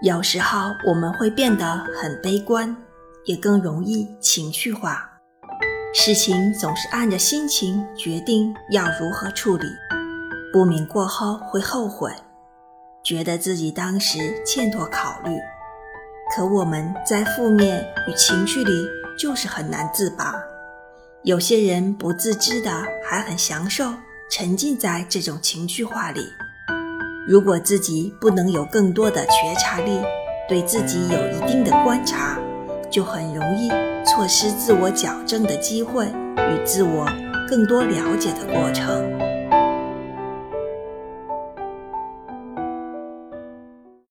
有时候我们会变得很悲观，也更容易情绪化。事情总是按着心情决定要如何处理，不免过后会后悔，觉得自己当时欠妥考虑。可我们在负面与情绪里就是很难自拔，有些人不自知的还很享受沉浸在这种情绪化里。如果自己不能有更多的觉察力，对自己有一定的观察，就很容易错失自我矫正的机会与自我更多了解的过程。